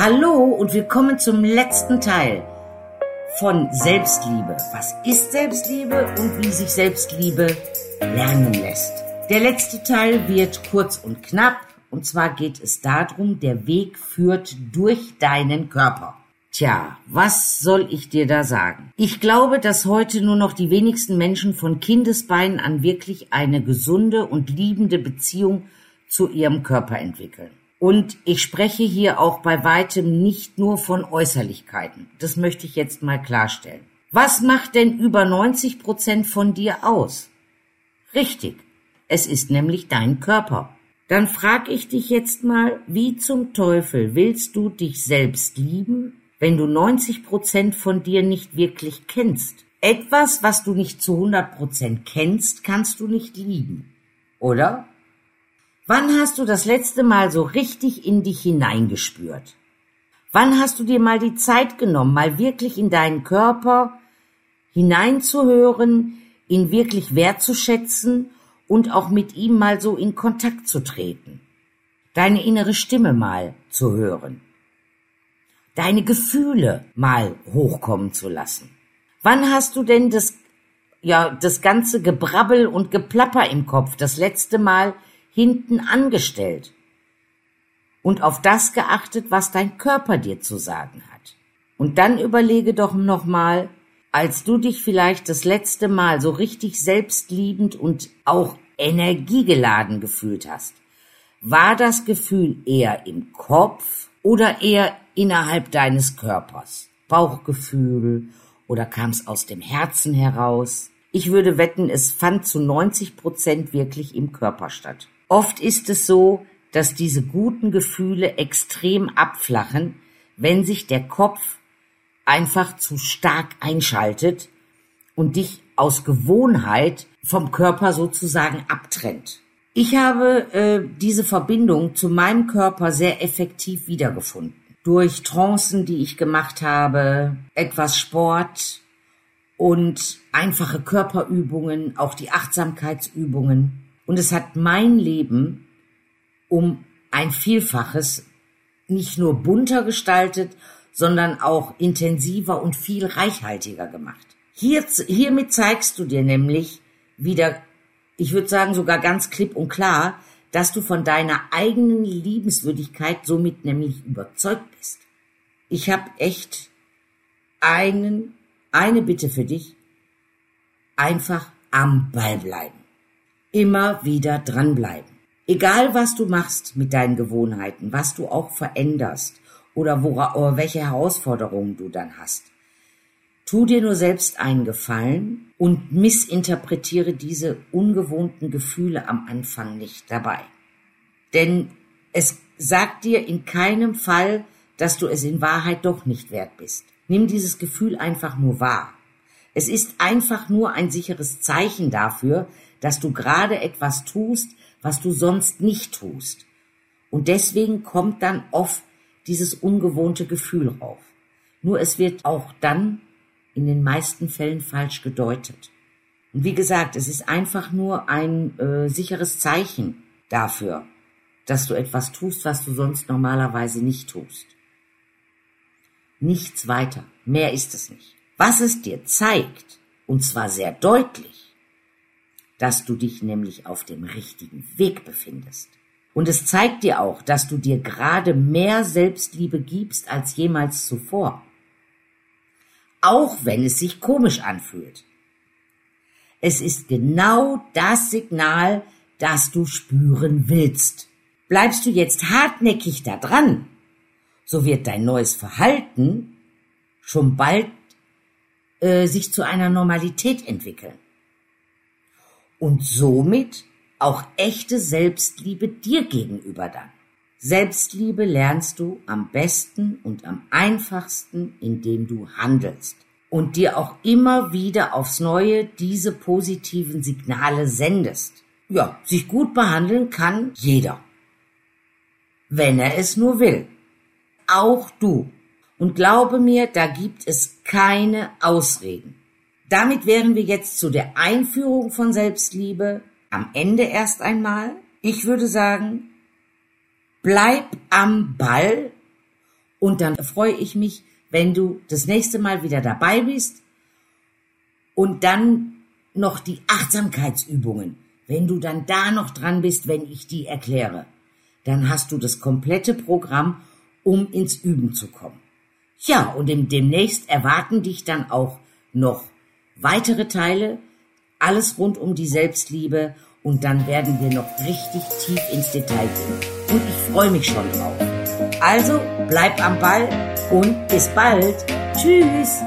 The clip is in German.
Hallo und willkommen zum letzten Teil von Selbstliebe. Was ist Selbstliebe und wie sich Selbstliebe lernen lässt? Der letzte Teil wird kurz und knapp und zwar geht es darum, der Weg führt durch deinen Körper. Tja, was soll ich dir da sagen? Ich glaube, dass heute nur noch die wenigsten Menschen von Kindesbeinen an wirklich eine gesunde und liebende Beziehung zu ihrem Körper entwickeln. Und ich spreche hier auch bei weitem nicht nur von Äußerlichkeiten. Das möchte ich jetzt mal klarstellen. Was macht denn über 90 Prozent von dir aus? Richtig. Es ist nämlich dein Körper. Dann frag ich dich jetzt mal, wie zum Teufel willst du dich selbst lieben, wenn du 90 Prozent von dir nicht wirklich kennst? Etwas, was du nicht zu 100 Prozent kennst, kannst du nicht lieben. Oder? Wann hast du das letzte Mal so richtig in dich hineingespürt? Wann hast du dir mal die Zeit genommen, mal wirklich in deinen Körper hineinzuhören, ihn wirklich wertzuschätzen und auch mit ihm mal so in Kontakt zu treten? Deine innere Stimme mal zu hören? Deine Gefühle mal hochkommen zu lassen? Wann hast du denn das, ja, das ganze Gebrabbel und Geplapper im Kopf das letzte Mal hinten angestellt und auf das geachtet, was dein Körper dir zu sagen hat. Und dann überlege doch nochmal, als du dich vielleicht das letzte Mal so richtig selbstliebend und auch energiegeladen gefühlt hast, war das Gefühl eher im Kopf oder eher innerhalb deines Körpers? Bauchgefühl oder kam es aus dem Herzen heraus? Ich würde wetten, es fand zu 90 Prozent wirklich im Körper statt. Oft ist es so, dass diese guten Gefühle extrem abflachen, wenn sich der Kopf einfach zu stark einschaltet und dich aus Gewohnheit vom Körper sozusagen abtrennt. Ich habe äh, diese Verbindung zu meinem Körper sehr effektiv wiedergefunden. Durch Trancen, die ich gemacht habe, etwas Sport und einfache Körperübungen, auch die Achtsamkeitsübungen. Und es hat mein Leben um ein Vielfaches nicht nur bunter gestaltet, sondern auch intensiver und viel reichhaltiger gemacht. Hier, hiermit zeigst du dir nämlich wieder, ich würde sagen sogar ganz klipp und klar, dass du von deiner eigenen Liebenswürdigkeit somit nämlich überzeugt bist. Ich habe echt einen, eine Bitte für dich. Einfach am Ball bleiben immer wieder dranbleiben. Egal was du machst mit deinen Gewohnheiten, was du auch veränderst oder, wora, oder welche Herausforderungen du dann hast. Tu dir nur selbst einen Gefallen und missinterpretiere diese ungewohnten Gefühle am Anfang nicht dabei. Denn es sagt dir in keinem Fall, dass du es in Wahrheit doch nicht wert bist. Nimm dieses Gefühl einfach nur wahr. Es ist einfach nur ein sicheres Zeichen dafür, dass du gerade etwas tust, was du sonst nicht tust. Und deswegen kommt dann oft dieses ungewohnte Gefühl rauf. Nur es wird auch dann in den meisten Fällen falsch gedeutet. Und wie gesagt, es ist einfach nur ein äh, sicheres Zeichen dafür, dass du etwas tust, was du sonst normalerweise nicht tust. Nichts weiter. Mehr ist es nicht. Was es dir zeigt, und zwar sehr deutlich, dass du dich nämlich auf dem richtigen Weg befindest. Und es zeigt dir auch, dass du dir gerade mehr Selbstliebe gibst als jemals zuvor. Auch wenn es sich komisch anfühlt. Es ist genau das Signal, das du spüren willst. Bleibst du jetzt hartnäckig da dran, so wird dein neues Verhalten schon bald äh, sich zu einer Normalität entwickeln und somit auch echte Selbstliebe dir gegenüber dann. Selbstliebe lernst du am besten und am einfachsten, indem du handelst und dir auch immer wieder aufs Neue diese positiven Signale sendest. Ja, sich gut behandeln kann jeder. Wenn er es nur will. Auch du. Und glaube mir, da gibt es keine Ausreden. Damit wären wir jetzt zu der Einführung von Selbstliebe am Ende erst einmal. Ich würde sagen, bleib am Ball Und dann freue ich mich, wenn du das nächste Mal wieder dabei bist und dann noch die Achtsamkeitsübungen. Wenn du dann da noch dran bist, wenn ich die erkläre, dann hast du das komplette Programm, um ins Üben zu kommen. Ja, und demnächst erwarten dich dann auch noch weitere Teile, alles rund um die Selbstliebe und dann werden wir noch richtig tief ins Detail gehen. Und ich freue mich schon drauf. Also bleib am Ball und bis bald. Tschüss.